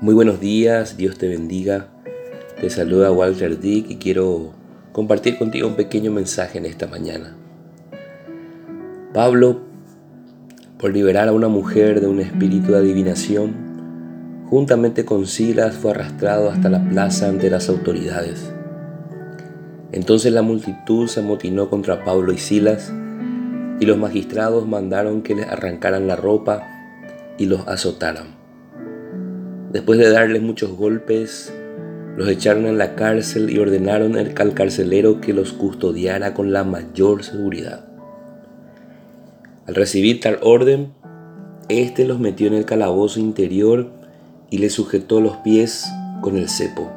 Muy buenos días, Dios te bendiga. Te saluda Walter Dick y quiero compartir contigo un pequeño mensaje en esta mañana. Pablo, por liberar a una mujer de un espíritu de adivinación, juntamente con Silas fue arrastrado hasta la plaza ante las autoridades. Entonces la multitud se amotinó contra Pablo y Silas y los magistrados mandaron que les arrancaran la ropa y los azotaran. Después de darles muchos golpes, los echaron en la cárcel y ordenaron al carcelero que los custodiara con la mayor seguridad. Al recibir tal orden, éste los metió en el calabozo interior y les sujetó los pies con el cepo.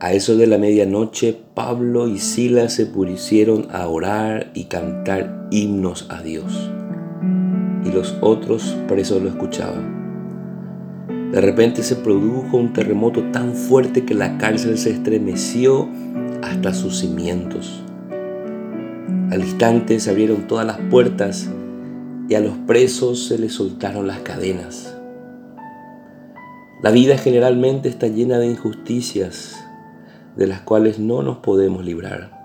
A eso de la medianoche, Pablo y Silas se pusieron a orar y cantar himnos a Dios, y los otros presos lo escuchaban. De repente se produjo un terremoto tan fuerte que la cárcel se estremeció hasta sus cimientos. Al instante se abrieron todas las puertas y a los presos se les soltaron las cadenas. La vida generalmente está llena de injusticias de las cuales no nos podemos librar.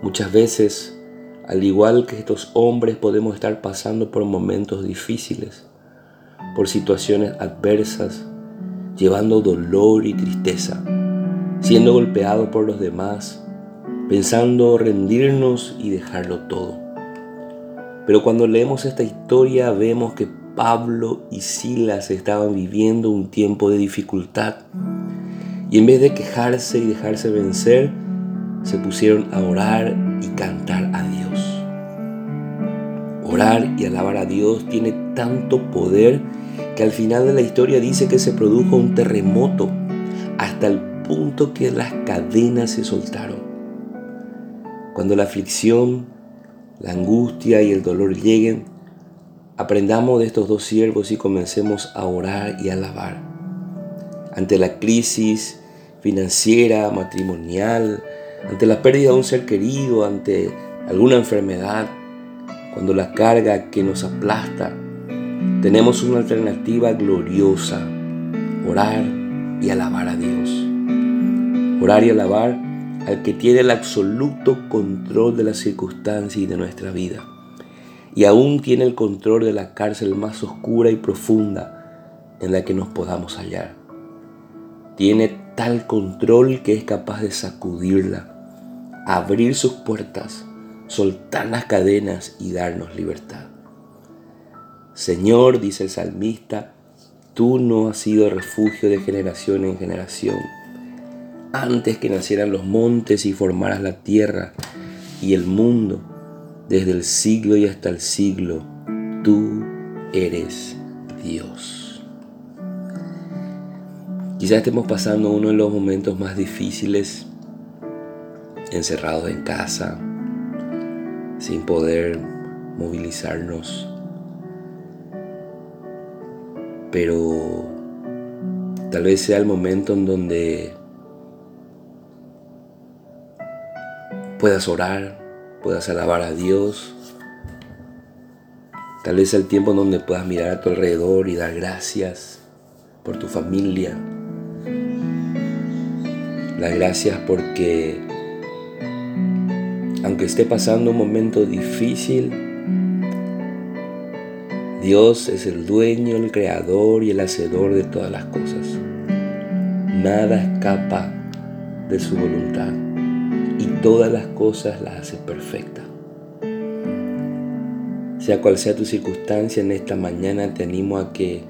Muchas veces, al igual que estos hombres, podemos estar pasando por momentos difíciles por situaciones adversas, llevando dolor y tristeza, siendo golpeado por los demás, pensando rendirnos y dejarlo todo. Pero cuando leemos esta historia vemos que Pablo y Silas estaban viviendo un tiempo de dificultad y en vez de quejarse y dejarse vencer, se pusieron a orar y cantar a Dios. Orar y alabar a Dios tiene tanto poder que al final de la historia dice que se produjo un terremoto hasta el punto que las cadenas se soltaron. Cuando la aflicción, la angustia y el dolor lleguen, aprendamos de estos dos siervos y comencemos a orar y a alabar. Ante la crisis financiera, matrimonial, ante la pérdida de un ser querido, ante alguna enfermedad, cuando la carga que nos aplasta, tenemos una alternativa gloriosa, orar y alabar a Dios. Orar y alabar al que tiene el absoluto control de las circunstancias y de nuestra vida. Y aún tiene el control de la cárcel más oscura y profunda en la que nos podamos hallar. Tiene tal control que es capaz de sacudirla, abrir sus puertas soltar las cadenas y darnos libertad. Señor, dice el salmista, tú no has sido refugio de generación en generación. Antes que nacieran los montes y formaras la tierra y el mundo, desde el siglo y hasta el siglo, tú eres Dios. Quizás estemos pasando uno de los momentos más difíciles, encerrados en casa, sin poder movilizarnos. Pero tal vez sea el momento en donde puedas orar, puedas alabar a Dios. Tal vez sea el tiempo en donde puedas mirar a tu alrededor y dar gracias por tu familia. Las gracias porque aunque esté pasando un momento difícil, Dios es el dueño, el creador y el hacedor de todas las cosas. Nada escapa de su voluntad y todas las cosas las hace perfectas. Sea cual sea tu circunstancia en esta mañana, te animo a que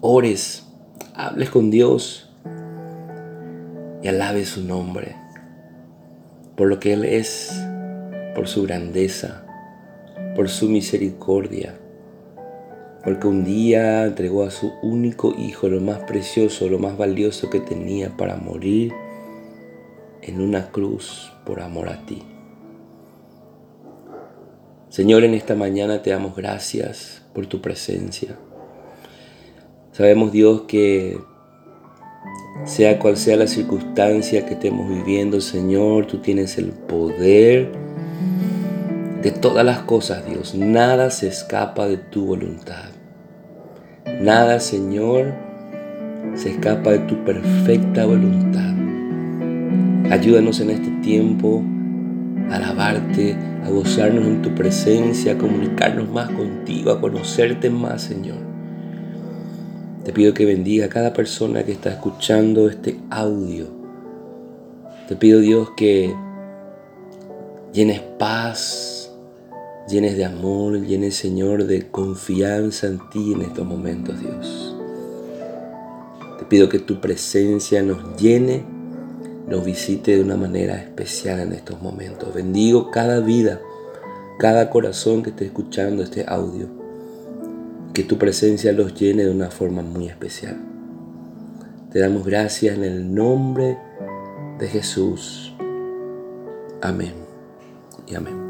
ores, hables con Dios y alabes su nombre por lo que Él es, por su grandeza, por su misericordia, porque un día entregó a su único hijo, lo más precioso, lo más valioso que tenía para morir en una cruz por amor a ti. Señor, en esta mañana te damos gracias por tu presencia. Sabemos, Dios, que sea cual sea la circunstancia que estemos viviendo, Señor, tú tienes el poder de todas las cosas, Dios. Nada se escapa de tu voluntad. Nada, Señor, se escapa de tu perfecta voluntad. Ayúdanos en este tiempo a alabarte, a gozarnos en tu presencia, a comunicarnos más contigo, a conocerte más, Señor. Te pido que bendiga a cada persona que está escuchando este audio. Te pido, Dios, que llenes paz, llenes de amor, llenes, Señor, de confianza en ti en estos momentos, Dios. Te pido que tu presencia nos llene, nos visite de una manera especial en estos momentos. Bendigo cada vida, cada corazón que esté escuchando este audio que tu presencia los llene de una forma muy especial. Te damos gracias en el nombre de Jesús. Amén y amén.